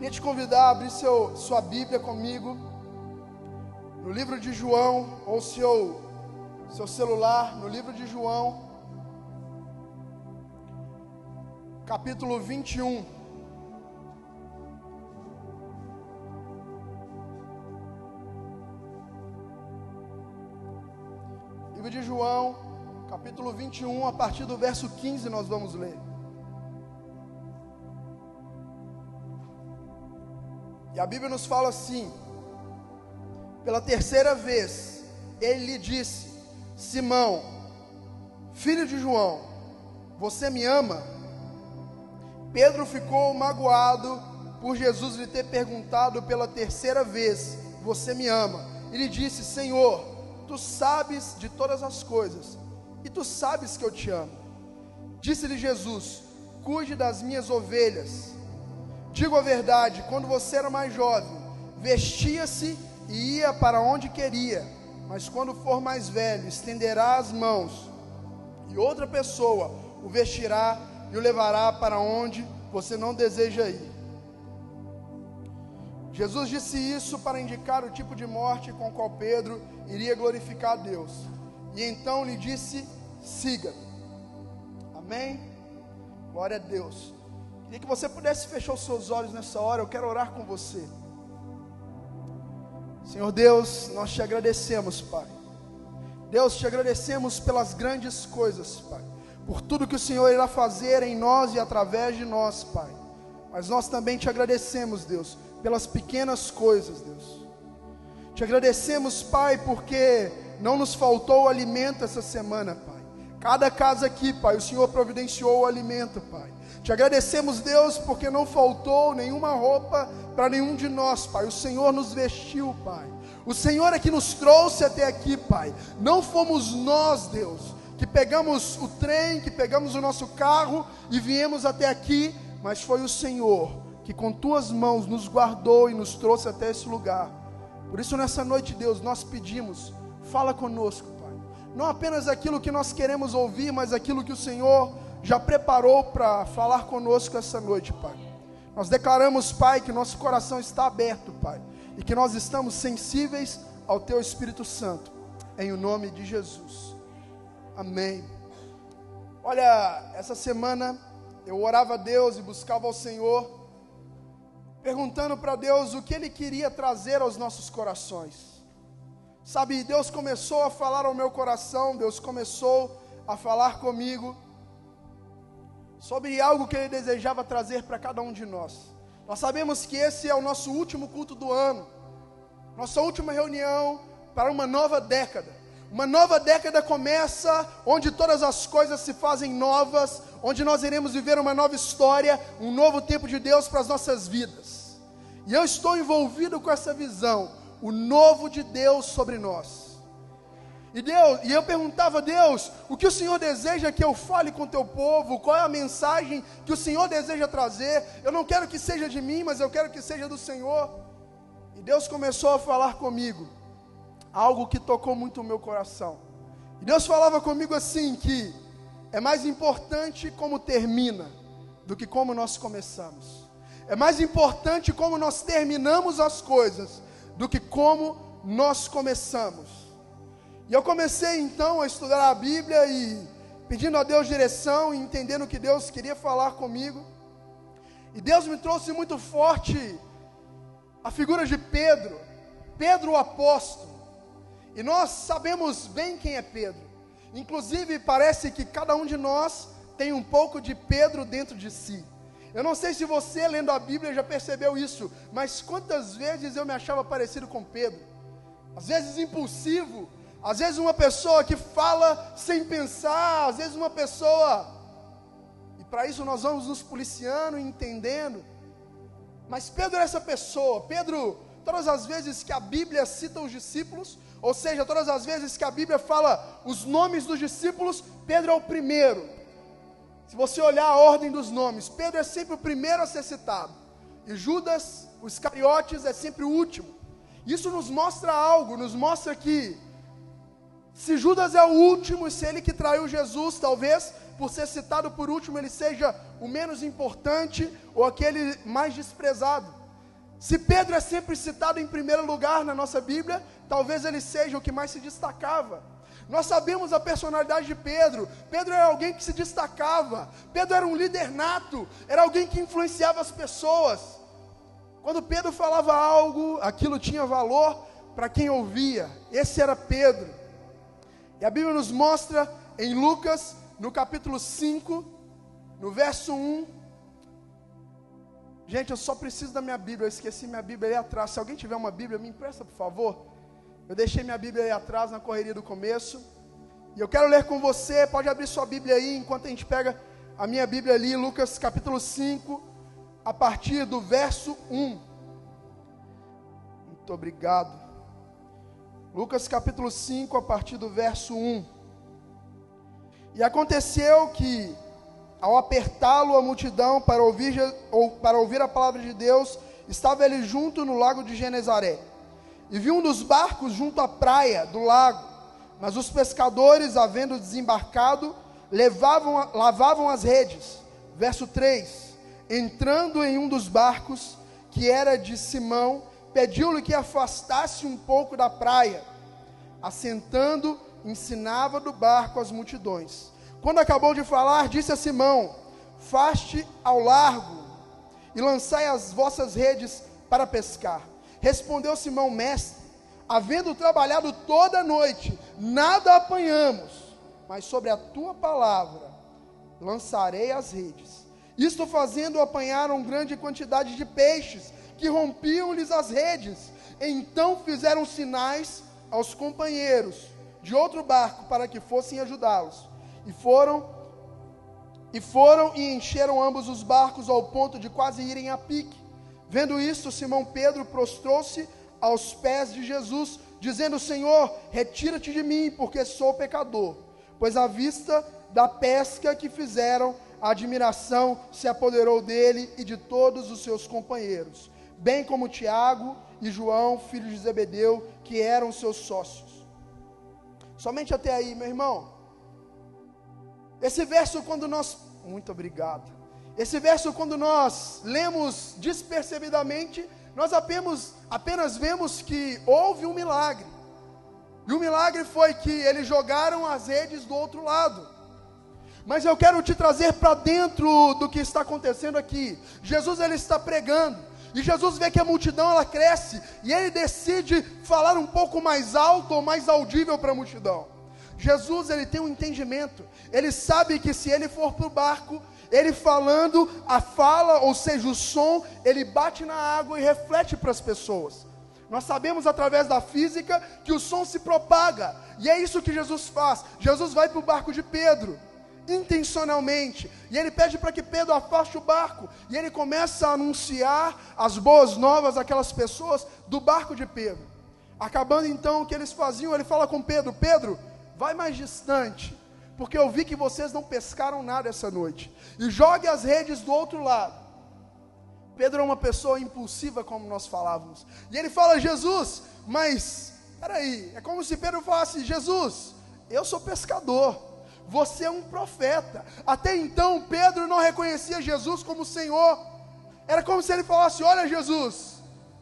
Queria te convidar a abrir seu, sua Bíblia comigo no livro de João, ou seu, seu celular, no livro de João, capítulo 21. Livro de João, capítulo 21, a partir do verso 15 nós vamos ler. A Bíblia nos fala assim: pela terceira vez, ele lhe disse: Simão, filho de João, você me ama? Pedro ficou magoado por Jesus lhe ter perguntado pela terceira vez: Você me ama? Ele disse: Senhor, tu sabes de todas as coisas, e tu sabes que eu te amo. Disse-lhe Jesus: Cuide das minhas ovelhas. Digo a verdade, quando você era mais jovem, vestia-se e ia para onde queria, mas quando for mais velho, estenderá as mãos, e outra pessoa o vestirá e o levará para onde você não deseja ir. Jesus disse isso para indicar o tipo de morte com qual Pedro iria glorificar a Deus. E então lhe disse: siga. Amém? Glória a Deus. Queria que você pudesse fechar os seus olhos nessa hora, eu quero orar com você. Senhor Deus, nós te agradecemos, Pai. Deus, te agradecemos pelas grandes coisas, Pai. Por tudo que o Senhor irá fazer em nós e através de nós, Pai. Mas nós também te agradecemos, Deus, pelas pequenas coisas, Deus. Te agradecemos, Pai, porque não nos faltou alimento essa semana, Pai. Cada casa aqui, Pai, o Senhor providenciou o alimento, Pai. Te agradecemos, Deus, porque não faltou nenhuma roupa para nenhum de nós, Pai. O Senhor nos vestiu, Pai. O Senhor é que nos trouxe até aqui, Pai. Não fomos nós, Deus, que pegamos o trem, que pegamos o nosso carro e viemos até aqui, mas foi o Senhor que com tuas mãos nos guardou e nos trouxe até esse lugar. Por isso, nessa noite, Deus, nós pedimos, fala conosco. Não apenas aquilo que nós queremos ouvir, mas aquilo que o Senhor já preparou para falar conosco essa noite, Pai. Nós declaramos, Pai, que nosso coração está aberto, Pai, e que nós estamos sensíveis ao Teu Espírito Santo, em o nome de Jesus. Amém. Olha, essa semana eu orava a Deus e buscava ao Senhor, perguntando para Deus o que Ele queria trazer aos nossos corações. Sabe, Deus começou a falar ao meu coração, Deus começou a falar comigo sobre algo que Ele desejava trazer para cada um de nós. Nós sabemos que esse é o nosso último culto do ano, nossa última reunião para uma nova década. Uma nova década começa onde todas as coisas se fazem novas, onde nós iremos viver uma nova história, um novo tempo de Deus para as nossas vidas. E eu estou envolvido com essa visão, o novo de Deus sobre nós. E, Deus, e eu perguntava a Deus, o que o Senhor deseja que eu fale com o teu povo? Qual é a mensagem que o Senhor deseja trazer? Eu não quero que seja de mim, mas eu quero que seja do Senhor. E Deus começou a falar comigo, algo que tocou muito o meu coração. E Deus falava comigo assim que é mais importante como termina do que como nós começamos. É mais importante como nós terminamos as coisas do que como nós começamos. E eu comecei então a estudar a Bíblia e pedindo a Deus direção e entendendo que Deus queria falar comigo. E Deus me trouxe muito forte a figura de Pedro, Pedro o apóstolo. E nós sabemos bem quem é Pedro. Inclusive, parece que cada um de nós tem um pouco de Pedro dentro de si. Eu não sei se você, lendo a Bíblia, já percebeu isso, mas quantas vezes eu me achava parecido com Pedro? Às vezes impulsivo, às vezes uma pessoa que fala sem pensar, às vezes uma pessoa. E para isso nós vamos nos policiando e entendendo. Mas Pedro é essa pessoa. Pedro, todas as vezes que a Bíblia cita os discípulos, ou seja, todas as vezes que a Bíblia fala os nomes dos discípulos, Pedro é o primeiro. Se você olhar a ordem dos nomes, Pedro é sempre o primeiro a ser citado. E Judas, os Iscariotes, é sempre o último. Isso nos mostra algo, nos mostra que se Judas é o último, e se ele que traiu Jesus, talvez por ser citado por último, ele seja o menos importante ou aquele mais desprezado. Se Pedro é sempre citado em primeiro lugar na nossa Bíblia, talvez ele seja o que mais se destacava. Nós sabemos a personalidade de Pedro. Pedro era alguém que se destacava. Pedro era um líder nato. Era alguém que influenciava as pessoas. Quando Pedro falava algo, aquilo tinha valor para quem ouvia. Esse era Pedro. E a Bíblia nos mostra em Lucas, no capítulo 5, no verso 1. Gente, eu só preciso da minha Bíblia. Eu esqueci minha Bíblia ali atrás. Se alguém tiver uma Bíblia, me empresta, por favor. Eu deixei minha Bíblia aí atrás na correria do começo. E eu quero ler com você. Pode abrir sua Bíblia aí enquanto a gente pega a minha Bíblia ali, Lucas capítulo 5, a partir do verso 1. Muito obrigado. Lucas capítulo 5, a partir do verso 1. E aconteceu que, ao apertá-lo a multidão para ouvir, ou para ouvir a palavra de Deus, estava ele junto no lago de Genezaré. E viu um dos barcos junto à praia do lago, mas os pescadores, havendo desembarcado, levavam, lavavam as redes. Verso 3: Entrando em um dos barcos, que era de Simão, pediu-lhe que afastasse um pouco da praia. Assentando, ensinava do barco as multidões. Quando acabou de falar, disse a Simão: Faste ao largo e lançai as vossas redes para pescar. Respondeu Simão, mestre, havendo trabalhado toda a noite, nada apanhamos, mas sobre a tua palavra lançarei as redes. Isto fazendo, apanharam grande quantidade de peixes, que rompiam-lhes as redes. Então fizeram sinais aos companheiros de outro barco para que fossem ajudá-los. E foram e foram e encheram ambos os barcos ao ponto de quase irem a pique. Vendo isto, Simão Pedro prostrou-se aos pés de Jesus, dizendo: Senhor, retira-te de mim, porque sou pecador. Pois à vista da pesca que fizeram, a admiração se apoderou dele e de todos os seus companheiros, bem como Tiago e João, filhos de Zebedeu, que eram seus sócios. Somente até aí, meu irmão. Esse verso, quando nós. Muito obrigado. Esse verso, quando nós lemos despercebidamente, nós apenas, apenas vemos que houve um milagre. E o milagre foi que eles jogaram as redes do outro lado. Mas eu quero te trazer para dentro do que está acontecendo aqui. Jesus ele está pregando. E Jesus vê que a multidão ela cresce e ele decide falar um pouco mais alto ou mais audível para a multidão. Jesus ele tem um entendimento. Ele sabe que se ele for para o barco, ele falando, a fala, ou seja, o som, ele bate na água e reflete para as pessoas. Nós sabemos através da física que o som se propaga, e é isso que Jesus faz. Jesus vai para o barco de Pedro, intencionalmente, e ele pede para que Pedro afaste o barco, e ele começa a anunciar as boas novas àquelas pessoas do barco de Pedro. Acabando então o que eles faziam, ele fala com Pedro: Pedro, vai mais distante, porque eu vi que vocês não pescaram nada essa noite. E jogue as redes do outro lado. Pedro é uma pessoa impulsiva, como nós falávamos. E ele fala: Jesus, mas, peraí, é como se Pedro falasse: Jesus, eu sou pescador, você é um profeta. Até então, Pedro não reconhecia Jesus como Senhor. Era como se ele falasse: Olha, Jesus,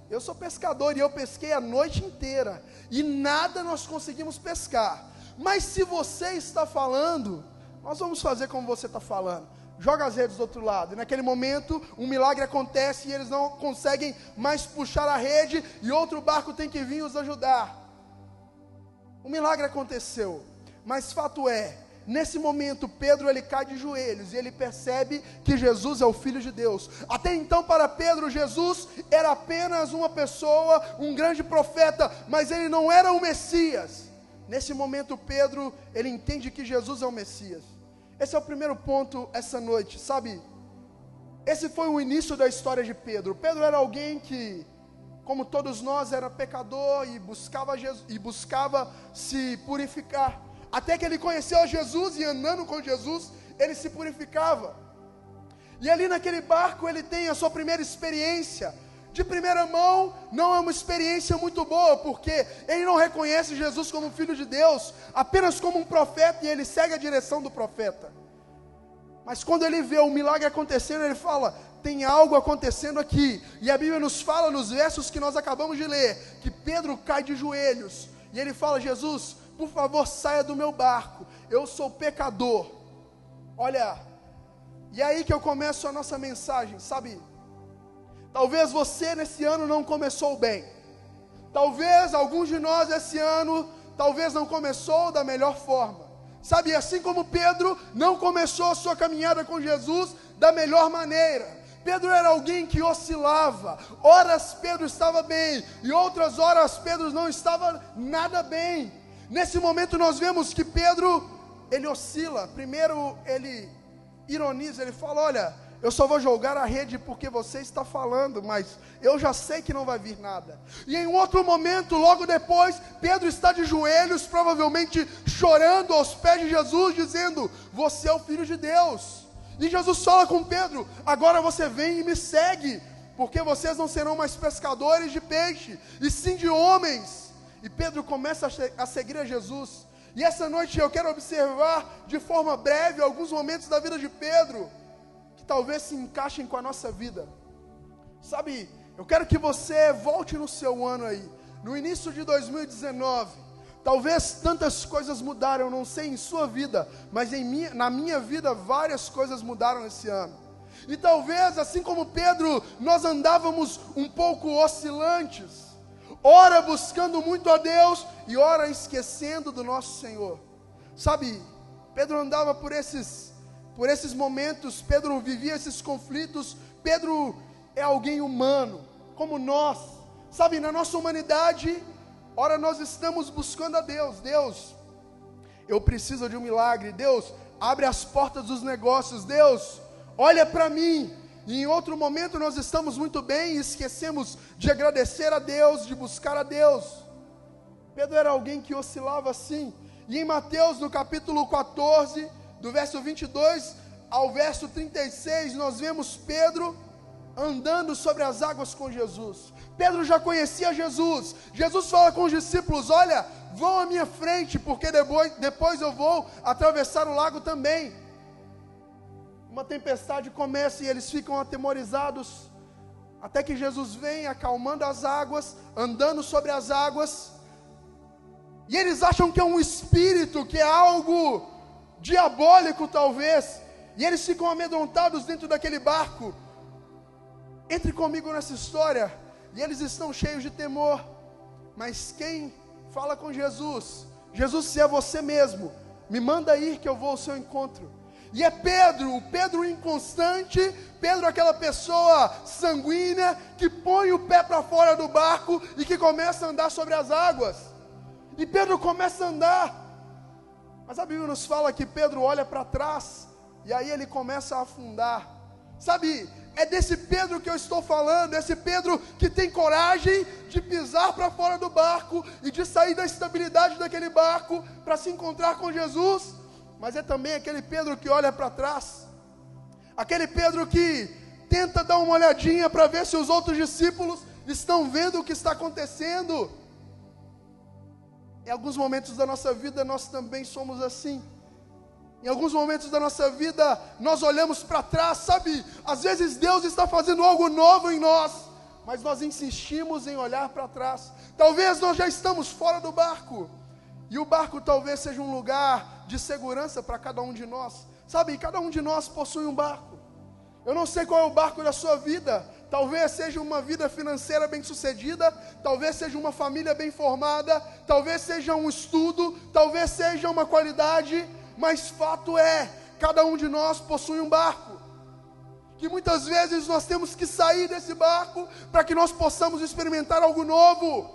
eu sou pescador e eu pesquei a noite inteira e nada nós conseguimos pescar. Mas se você está falando, nós vamos fazer como você está falando. Joga as redes do outro lado. E naquele momento, um milagre acontece e eles não conseguem mais puxar a rede e outro barco tem que vir os ajudar. O milagre aconteceu. Mas fato é, nesse momento Pedro ele cai de joelhos e ele percebe que Jesus é o filho de Deus. Até então para Pedro Jesus era apenas uma pessoa, um grande profeta, mas ele não era o Messias. Nesse momento, Pedro, ele entende que Jesus é o Messias. Esse é o primeiro ponto essa noite, sabe? Esse foi o início da história de Pedro. Pedro era alguém que, como todos nós, era pecador e buscava, Jesus, e buscava se purificar. Até que ele conheceu Jesus e andando com Jesus, ele se purificava. E ali naquele barco ele tem a sua primeira experiência de primeira mão, não é uma experiência muito boa, porque ele não reconhece Jesus como filho de Deus, apenas como um profeta, e ele segue a direção do profeta. Mas quando ele vê o milagre acontecendo, ele fala: tem algo acontecendo aqui. E a Bíblia nos fala nos versos que nós acabamos de ler, que Pedro cai de joelhos e ele fala: Jesus, por favor, saia do meu barco, eu sou pecador. Olha, e é aí que eu começo a nossa mensagem, sabe? Talvez você nesse ano não começou bem. Talvez alguns de nós esse ano, talvez não começou da melhor forma. Sabe, assim como Pedro não começou a sua caminhada com Jesus da melhor maneira. Pedro era alguém que oscilava. Horas Pedro estava bem e outras horas Pedro não estava nada bem. Nesse momento nós vemos que Pedro ele oscila. Primeiro ele ironiza, ele fala: "Olha, eu só vou jogar a rede porque você está falando, mas eu já sei que não vai vir nada. E em outro momento, logo depois, Pedro está de joelhos, provavelmente chorando aos pés de Jesus, dizendo: Você é o filho de Deus. E Jesus fala com Pedro: Agora você vem e me segue, porque vocês não serão mais pescadores de peixe, e sim de homens. E Pedro começa a seguir a Jesus. E essa noite eu quero observar de forma breve alguns momentos da vida de Pedro talvez se encaixem com a nossa vida. Sabe, eu quero que você volte no seu ano aí, no início de 2019. Talvez tantas coisas mudaram, não sei em sua vida, mas em minha, na minha vida várias coisas mudaram esse ano. E talvez, assim como Pedro, nós andávamos um pouco oscilantes, ora buscando muito a Deus e ora esquecendo do nosso Senhor. Sabe, Pedro andava por esses por esses momentos, Pedro vivia esses conflitos. Pedro é alguém humano, como nós. Sabe, na nossa humanidade, ora nós estamos buscando a Deus. Deus, eu preciso de um milagre. Deus, abre as portas dos negócios. Deus, olha para mim. E em outro momento nós estamos muito bem e esquecemos de agradecer a Deus, de buscar a Deus. Pedro era alguém que oscilava assim. E em Mateus, no capítulo 14, do verso 22 ao verso 36, nós vemos Pedro andando sobre as águas com Jesus. Pedro já conhecia Jesus. Jesus fala com os discípulos: Olha, vão à minha frente, porque depois, depois eu vou atravessar o lago também. Uma tempestade começa e eles ficam atemorizados. Até que Jesus vem acalmando as águas, andando sobre as águas. E eles acham que é um espírito, que é algo diabólico talvez, e eles ficam amedrontados dentro daquele barco. Entre comigo nessa história, e eles estão cheios de temor. Mas quem fala com Jesus, Jesus, se é você mesmo, me manda ir que eu vou ao seu encontro. E é Pedro, o Pedro inconstante, Pedro aquela pessoa sanguínea que põe o pé para fora do barco e que começa a andar sobre as águas. E Pedro começa a andar, mas a Bíblia nos fala que Pedro olha para trás e aí ele começa a afundar. Sabe, é desse Pedro que eu estou falando, esse Pedro que tem coragem de pisar para fora do barco e de sair da estabilidade daquele barco para se encontrar com Jesus, mas é também aquele Pedro que olha para trás, aquele Pedro que tenta dar uma olhadinha para ver se os outros discípulos estão vendo o que está acontecendo. Em alguns momentos da nossa vida nós também somos assim. Em alguns momentos da nossa vida nós olhamos para trás, sabe? Às vezes Deus está fazendo algo novo em nós, mas nós insistimos em olhar para trás. Talvez nós já estamos fora do barco. E o barco talvez seja um lugar de segurança para cada um de nós. Sabe, cada um de nós possui um barco. Eu não sei qual é o barco da sua vida, Talvez seja uma vida financeira bem-sucedida, talvez seja uma família bem formada, talvez seja um estudo, talvez seja uma qualidade, mas fato é, cada um de nós possui um barco. Que muitas vezes nós temos que sair desse barco para que nós possamos experimentar algo novo.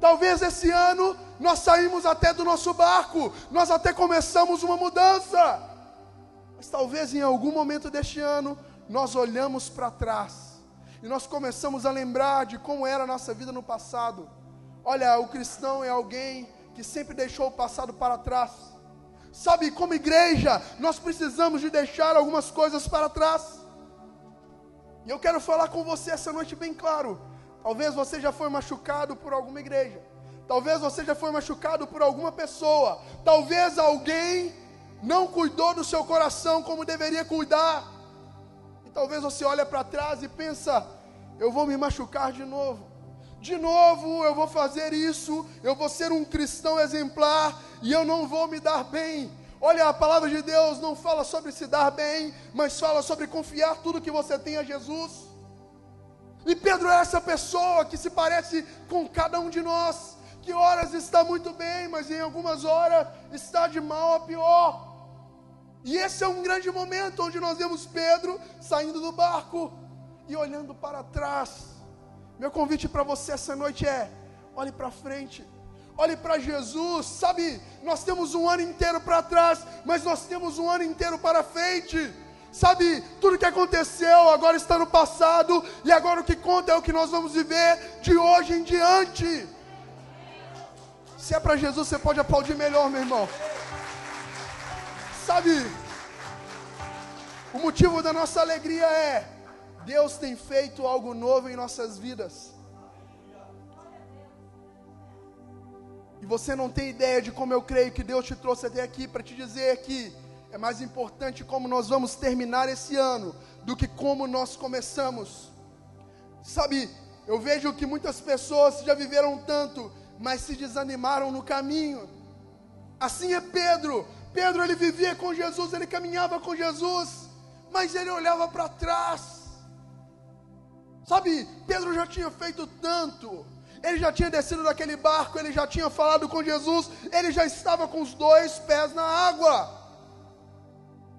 Talvez esse ano nós saímos até do nosso barco, nós até começamos uma mudança. Mas talvez em algum momento deste ano nós olhamos para trás e nós começamos a lembrar de como era a nossa vida no passado. Olha, o cristão é alguém que sempre deixou o passado para trás. Sabe, como igreja, nós precisamos de deixar algumas coisas para trás. E eu quero falar com você essa noite bem claro. Talvez você já foi machucado por alguma igreja. Talvez você já foi machucado por alguma pessoa. Talvez alguém não cuidou do seu coração como deveria cuidar talvez você olhe para trás e pensa: eu vou me machucar de novo. De novo eu vou fazer isso, eu vou ser um cristão exemplar e eu não vou me dar bem. Olha, a palavra de Deus não fala sobre se dar bem, mas fala sobre confiar tudo que você tem a Jesus. E Pedro é essa pessoa que se parece com cada um de nós, que horas está muito bem, mas em algumas horas está de mal a pior. E esse é um grande momento onde nós vemos Pedro saindo do barco e olhando para trás. Meu convite para você essa noite é: olhe para frente, olhe para Jesus. Sabe, nós temos um ano inteiro para trás, mas nós temos um ano inteiro para frente. Sabe, tudo que aconteceu agora está no passado, e agora o que conta é o que nós vamos viver de hoje em diante. Se é para Jesus, você pode aplaudir melhor, meu irmão. Sabe, o motivo da nossa alegria é: Deus tem feito algo novo em nossas vidas. E você não tem ideia de como eu creio que Deus te trouxe até aqui para te dizer que é mais importante como nós vamos terminar esse ano do que como nós começamos. Sabe, eu vejo que muitas pessoas já viveram tanto, mas se desanimaram no caminho. Assim é Pedro. Pedro ele vivia com Jesus, ele caminhava com Jesus, mas ele olhava para trás. Sabe, Pedro já tinha feito tanto, ele já tinha descido daquele barco, ele já tinha falado com Jesus, ele já estava com os dois pés na água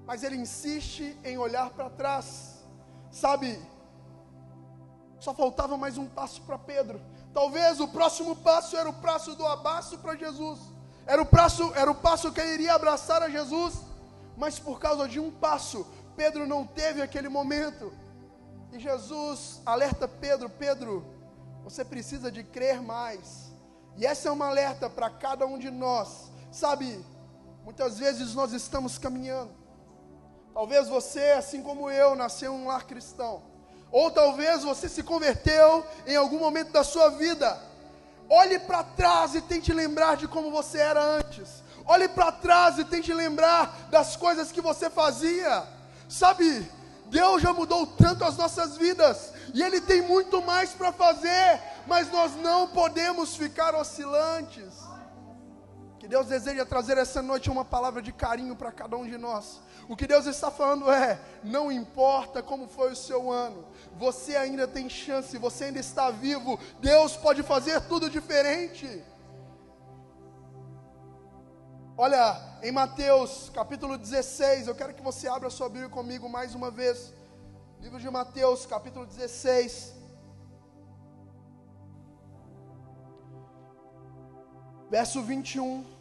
mas ele insiste em olhar para trás. Sabe, só faltava mais um passo para Pedro. Talvez o próximo passo era o passo do abraço para Jesus. Era o passo, era o passo que ele iria abraçar a Jesus. Mas por causa de um passo, Pedro não teve aquele momento. E Jesus alerta Pedro: Pedro, você precisa de crer mais. E essa é uma alerta para cada um de nós. Sabe, muitas vezes nós estamos caminhando Talvez você, assim como eu, nasceu em um lar cristão. Ou talvez você se converteu em algum momento da sua vida. Olhe para trás e tente lembrar de como você era antes. Olhe para trás e tente lembrar das coisas que você fazia. Sabe, Deus já mudou tanto as nossas vidas e Ele tem muito mais para fazer, mas nós não podemos ficar oscilantes. Que Deus deseja trazer essa noite uma palavra de carinho para cada um de nós. O que Deus está falando é: não importa como foi o seu ano, você ainda tem chance, você ainda está vivo, Deus pode fazer tudo diferente. Olha, em Mateus capítulo 16, eu quero que você abra sua Bíblia comigo mais uma vez. Livro de Mateus, capítulo 16. Verso 21.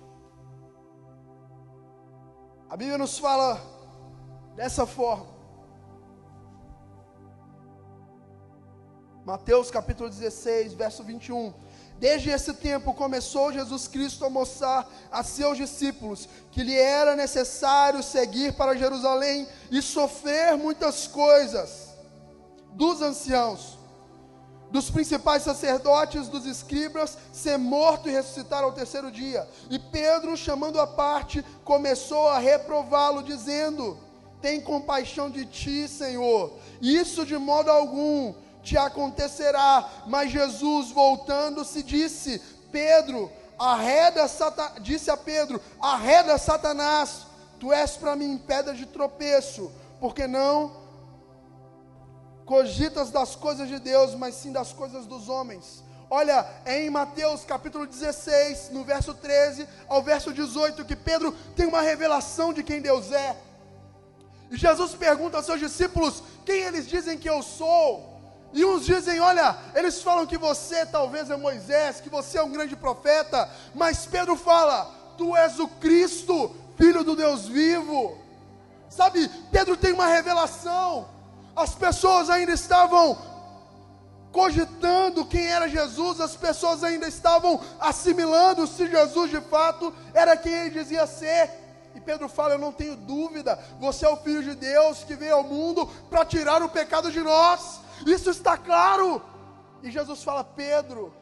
A Bíblia nos fala dessa forma. Mateus capítulo 16, verso 21. Desde esse tempo começou Jesus Cristo a mostrar a seus discípulos que lhe era necessário seguir para Jerusalém e sofrer muitas coisas dos anciãos, dos principais sacerdotes, dos escribas, ser morto e ressuscitar ao terceiro dia. E Pedro, chamando a parte, começou a reprová-lo, dizendo: tem compaixão de ti, Senhor. Isso de modo algum te acontecerá. Mas Jesus, voltando-se, disse: Pedro, arreda disse a Pedro: arreda Satanás, tu és para mim pedra de tropeço, porque não cogitas das coisas de Deus, mas sim das coisas dos homens. Olha, é em Mateus capítulo 16, no verso 13 ao verso 18, que Pedro tem uma revelação de quem Deus é. E Jesus pergunta aos seus discípulos: Quem eles dizem que eu sou? E uns dizem: Olha, eles falam que você talvez é Moisés, que você é um grande profeta. Mas Pedro fala: Tu és o Cristo, filho do Deus vivo. Sabe, Pedro tem uma revelação. As pessoas ainda estavam cogitando quem era Jesus, as pessoas ainda estavam assimilando se Jesus de fato era quem ele dizia ser. E Pedro fala: Eu não tenho dúvida, você é o Filho de Deus que veio ao mundo para tirar o pecado de nós. Isso está claro. E Jesus fala: Pedro,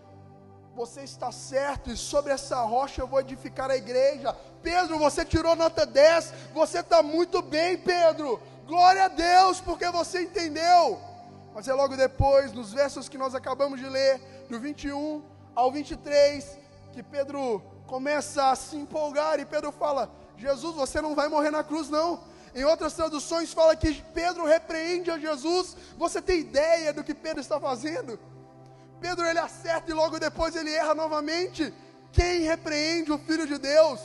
você está certo, e sobre essa rocha eu vou edificar a igreja. Pedro, você tirou nota 10, você está muito bem, Pedro. Glória a Deus, porque você entendeu. Mas é logo depois, nos versos que nós acabamos de ler, do 21 ao 23, que Pedro começa a se empolgar e Pedro fala: Jesus, você não vai morrer na cruz, não. Em outras traduções fala que Pedro repreende a Jesus. Você tem ideia do que Pedro está fazendo? Pedro ele acerta e logo depois ele erra novamente. Quem repreende o Filho de Deus?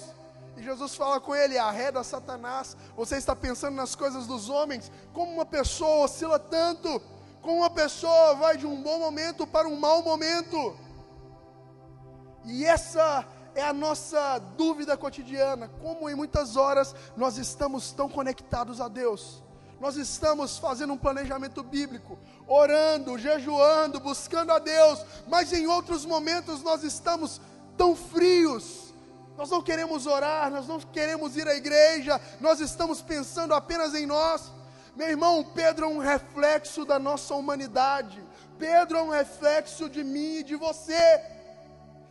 E Jesus fala com ele: arreda Satanás. Você está pensando nas coisas dos homens, como uma pessoa oscila tanto, como uma pessoa vai de um bom momento para um mau momento. E essa é a nossa dúvida cotidiana, como em muitas horas nós estamos tão conectados a Deus. Nós estamos fazendo um planejamento bíblico, orando, jejuando, buscando a Deus, mas em outros momentos nós estamos tão frios. Nós não queremos orar, nós não queremos ir à igreja, nós estamos pensando apenas em nós. Meu irmão, Pedro é um reflexo da nossa humanidade. Pedro é um reflexo de mim e de você.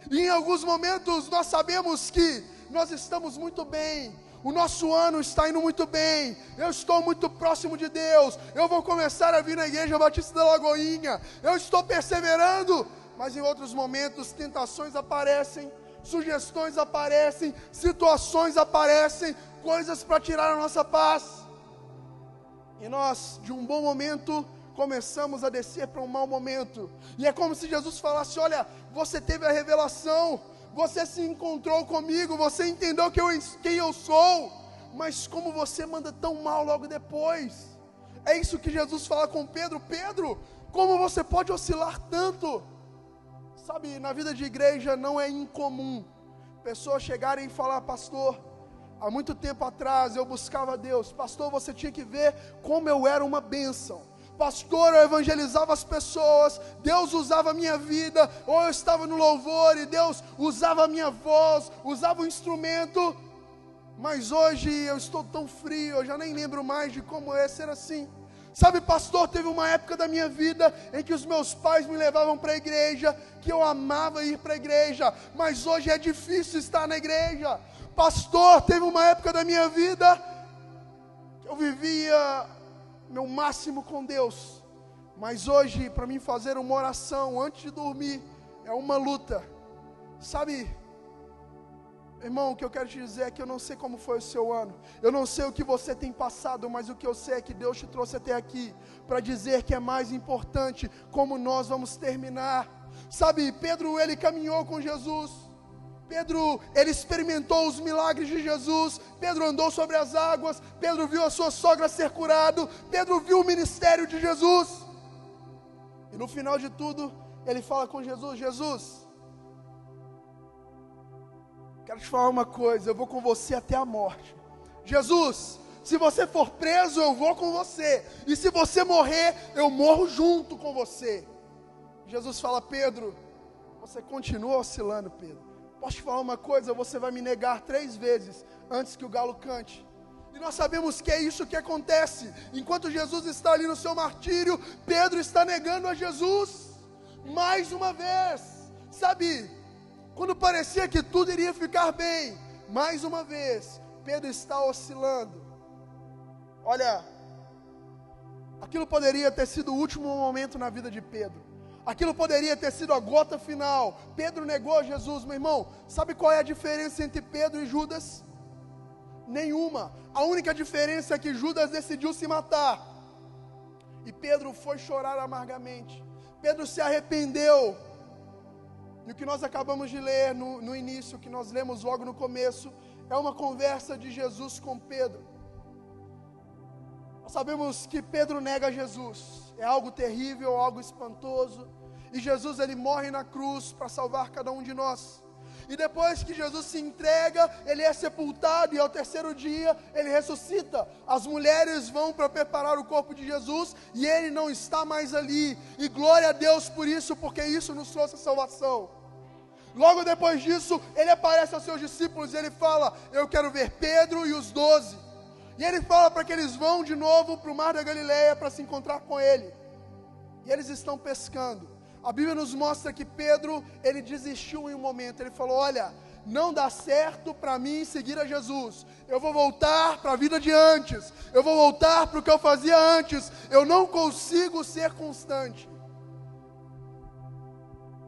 E em alguns momentos nós sabemos que nós estamos muito bem, o nosso ano está indo muito bem, eu estou muito próximo de Deus, eu vou começar a vir na Igreja Batista da Lagoinha, eu estou perseverando, mas em outros momentos tentações aparecem, sugestões aparecem, situações aparecem, coisas para tirar a nossa paz. E nós, de um bom momento, começamos a descer para um mau momento. E é como se Jesus falasse: Olha, você teve a revelação, você se encontrou comigo, você entendeu que eu, quem eu sou, mas como você manda tão mal logo depois. É isso que Jesus fala com Pedro: Pedro, como você pode oscilar tanto? Sabe, na vida de igreja não é incomum pessoas chegarem e falar, pastor, há muito tempo atrás eu buscava Deus, pastor, você tinha que ver como eu era uma bênção. Pastor, eu evangelizava as pessoas, Deus usava a minha vida, ou eu estava no louvor e Deus usava a minha voz, usava o instrumento, mas hoje eu estou tão frio, eu já nem lembro mais de como é ser assim. Sabe, pastor, teve uma época da minha vida em que os meus pais me levavam para a igreja, que eu amava ir para a igreja, mas hoje é difícil estar na igreja. Pastor, teve uma época da minha vida que eu vivia meu máximo com Deus. Mas hoje, para mim fazer uma oração antes de dormir, é uma luta. Sabe, irmão, o que eu quero te dizer é que eu não sei como foi o seu ano, eu não sei o que você tem passado, mas o que eu sei é que Deus te trouxe até aqui para dizer que é mais importante como nós vamos terminar. Sabe, Pedro, ele caminhou com Jesus. Pedro, ele experimentou os milagres de Jesus. Pedro andou sobre as águas. Pedro viu a sua sogra ser curado. Pedro viu o ministério de Jesus. E no final de tudo, ele fala com Jesus: Jesus, quero te falar uma coisa. Eu vou com você até a morte. Jesus, se você for preso, eu vou com você. E se você morrer, eu morro junto com você. Jesus fala: Pedro, você continua oscilando, Pedro. Posso te falar uma coisa? Você vai me negar três vezes antes que o galo cante. E nós sabemos que é isso que acontece. Enquanto Jesus está ali no seu martírio, Pedro está negando a Jesus. Mais uma vez. Sabe, quando parecia que tudo iria ficar bem, mais uma vez, Pedro está oscilando. Olha, aquilo poderia ter sido o último momento na vida de Pedro. Aquilo poderia ter sido a gota final. Pedro negou Jesus, meu irmão. Sabe qual é a diferença entre Pedro e Judas? Nenhuma. A única diferença é que Judas decidiu se matar. E Pedro foi chorar amargamente. Pedro se arrependeu. E o que nós acabamos de ler no, no início, que nós lemos logo no começo, é uma conversa de Jesus com Pedro. Nós sabemos que Pedro nega Jesus. É algo terrível, algo espantoso. E Jesus ele morre na cruz para salvar cada um de nós. E depois que Jesus se entrega, ele é sepultado e ao terceiro dia ele ressuscita. As mulheres vão para preparar o corpo de Jesus e ele não está mais ali. E glória a Deus por isso, porque isso nos trouxe a salvação. Logo depois disso, ele aparece aos seus discípulos e ele fala: Eu quero ver Pedro e os doze. E ele fala para que eles vão de novo para o mar da Galileia para se encontrar com ele. E eles estão pescando. A Bíblia nos mostra que Pedro, ele desistiu em um momento. Ele falou: Olha, não dá certo para mim seguir a Jesus. Eu vou voltar para a vida de antes. Eu vou voltar para o que eu fazia antes. Eu não consigo ser constante.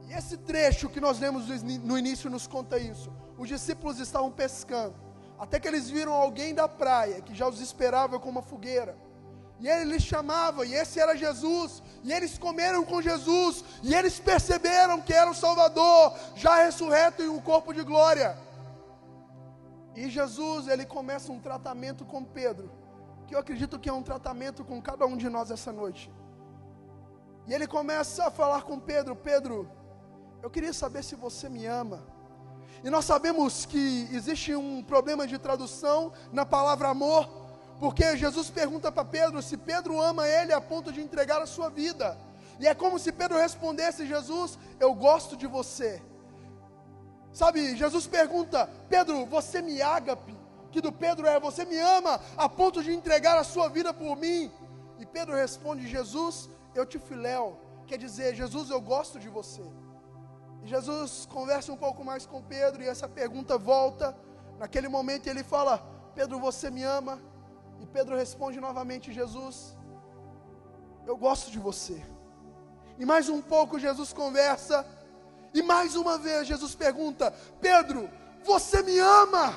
E esse trecho que nós lemos no início nos conta isso. Os discípulos estavam pescando, até que eles viram alguém da praia que já os esperava com uma fogueira. E ele lhes chamava, e esse era Jesus. E eles comeram com Jesus, e eles perceberam que era o Salvador, já ressurreto em um corpo de glória. E Jesus, ele começa um tratamento com Pedro, que eu acredito que é um tratamento com cada um de nós essa noite. E ele começa a falar com Pedro: Pedro, eu queria saber se você me ama. E nós sabemos que existe um problema de tradução na palavra amor, porque Jesus pergunta para Pedro se Pedro ama ele a ponto de entregar a sua vida. E é como se Pedro respondesse: Jesus, eu gosto de você. Sabe, Jesus pergunta: Pedro, você me ágape? Que do Pedro é: Você me ama a ponto de entregar a sua vida por mim? E Pedro responde: Jesus, eu te filéu. Quer dizer, Jesus, eu gosto de você. Jesus conversa um pouco mais com Pedro e essa pergunta volta. Naquele momento ele fala: Pedro, você me ama? E Pedro responde novamente: Jesus, eu gosto de você. E mais um pouco Jesus conversa. E mais uma vez Jesus pergunta: Pedro, você me ama?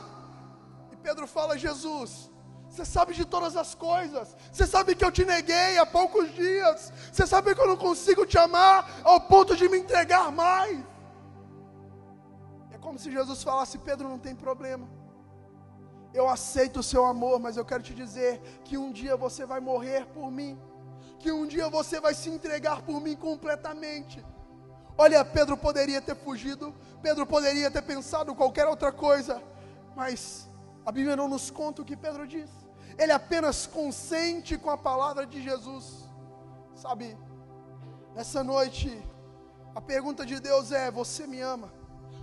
E Pedro fala: Jesus, você sabe de todas as coisas. Você sabe que eu te neguei há poucos dias. Você sabe que eu não consigo te amar ao ponto de me entregar mais. Como se Jesus falasse: Pedro, não tem problema. Eu aceito o seu amor, mas eu quero te dizer que um dia você vai morrer por mim. Que um dia você vai se entregar por mim completamente. Olha, Pedro poderia ter fugido, Pedro poderia ter pensado qualquer outra coisa, mas a Bíblia não nos conta o que Pedro diz. Ele apenas consente com a palavra de Jesus. Sabe, nessa noite, a pergunta de Deus é: Você me ama?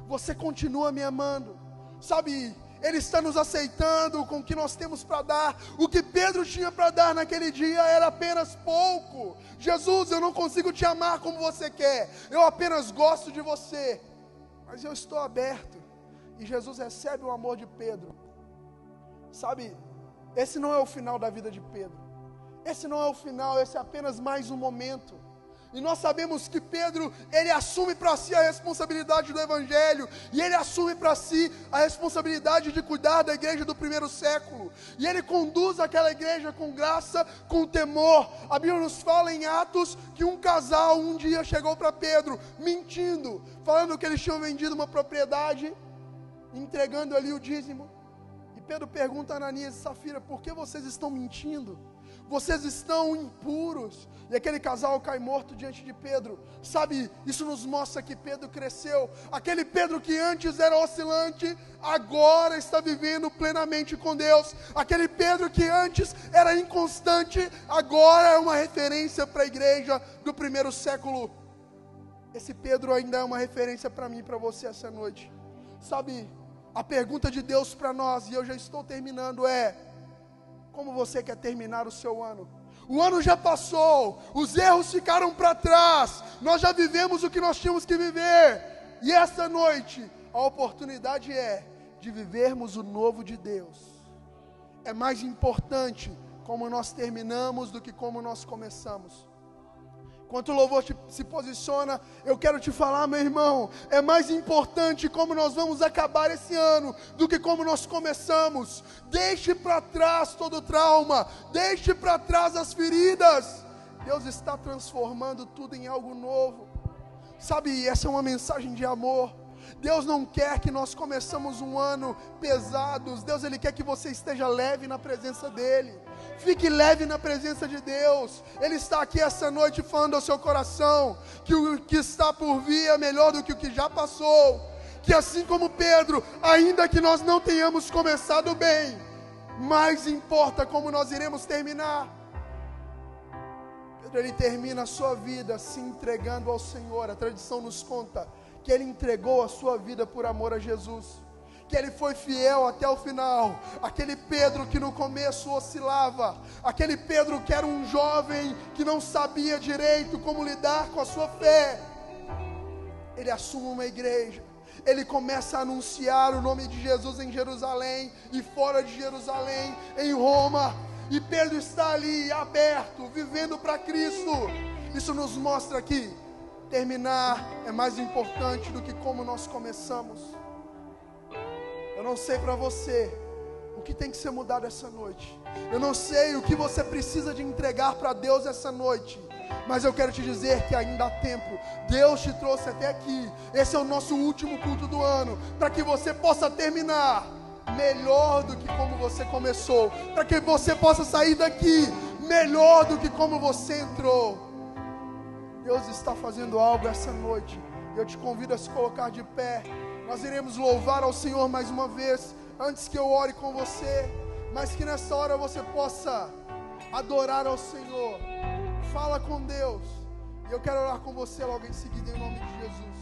Você continua me amando? Sabe, ele está nos aceitando com o que nós temos para dar. O que Pedro tinha para dar naquele dia era apenas pouco. Jesus, eu não consigo te amar como você quer. Eu apenas gosto de você. Mas eu estou aberto. E Jesus recebe o amor de Pedro. Sabe, esse não é o final da vida de Pedro. Esse não é o final, esse é apenas mais um momento. E nós sabemos que Pedro, ele assume para si a responsabilidade do Evangelho, e ele assume para si a responsabilidade de cuidar da igreja do primeiro século, e ele conduz aquela igreja com graça, com temor. A Bíblia nos fala em Atos que um casal um dia chegou para Pedro, mentindo, falando que eles tinham vendido uma propriedade, entregando ali o dízimo. E Pedro pergunta a Ananias e Safira: por que vocês estão mentindo? Vocês estão impuros. E aquele casal cai morto diante de Pedro. Sabe, isso nos mostra que Pedro cresceu. Aquele Pedro que antes era oscilante, agora está vivendo plenamente com Deus. Aquele Pedro que antes era inconstante, agora é uma referência para a igreja do primeiro século. Esse Pedro ainda é uma referência para mim para você essa noite. Sabe, a pergunta de Deus para nós, e eu já estou terminando, é: como você quer terminar o seu ano? O ano já passou, os erros ficaram para trás, nós já vivemos o que nós tínhamos que viver, e essa noite a oportunidade é de vivermos o novo de Deus. É mais importante como nós terminamos do que como nós começamos. Enquanto o louvor te, se posiciona, eu quero te falar, meu irmão, é mais importante como nós vamos acabar esse ano do que como nós começamos. Deixe para trás todo o trauma, deixe para trás as feridas. Deus está transformando tudo em algo novo. Sabe, essa é uma mensagem de amor. Deus não quer que nós começamos um ano pesados. Deus ele quer que você esteja leve na presença dele. Fique leve na presença de Deus. Ele está aqui essa noite falando ao seu coração que o que está por vir é melhor do que o que já passou. Que assim como Pedro, ainda que nós não tenhamos começado bem, mais importa como nós iremos terminar. Pedro ele termina a sua vida se entregando ao Senhor. A tradição nos conta que ele entregou a sua vida por amor a Jesus que ele foi fiel até o final. Aquele Pedro que no começo oscilava, aquele Pedro que era um jovem que não sabia direito como lidar com a sua fé. Ele assume uma igreja, ele começa a anunciar o nome de Jesus em Jerusalém e fora de Jerusalém, em Roma. E Pedro está ali aberto, vivendo para Cristo. Isso nos mostra que terminar é mais importante do que como nós começamos. Eu não sei para você o que tem que ser mudado essa noite. Eu não sei o que você precisa de entregar para Deus essa noite. Mas eu quero te dizer que ainda há tempo. Deus te trouxe até aqui. Esse é o nosso último culto do ano. Para que você possa terminar melhor do que como você começou. Para que você possa sair daqui melhor do que como você entrou. Deus está fazendo algo essa noite. Eu te convido a se colocar de pé. Nós iremos louvar ao Senhor mais uma vez. Antes que eu ore com você. Mas que nessa hora você possa adorar ao Senhor. Fala com Deus. E eu quero orar com você logo em seguida, em nome de Jesus.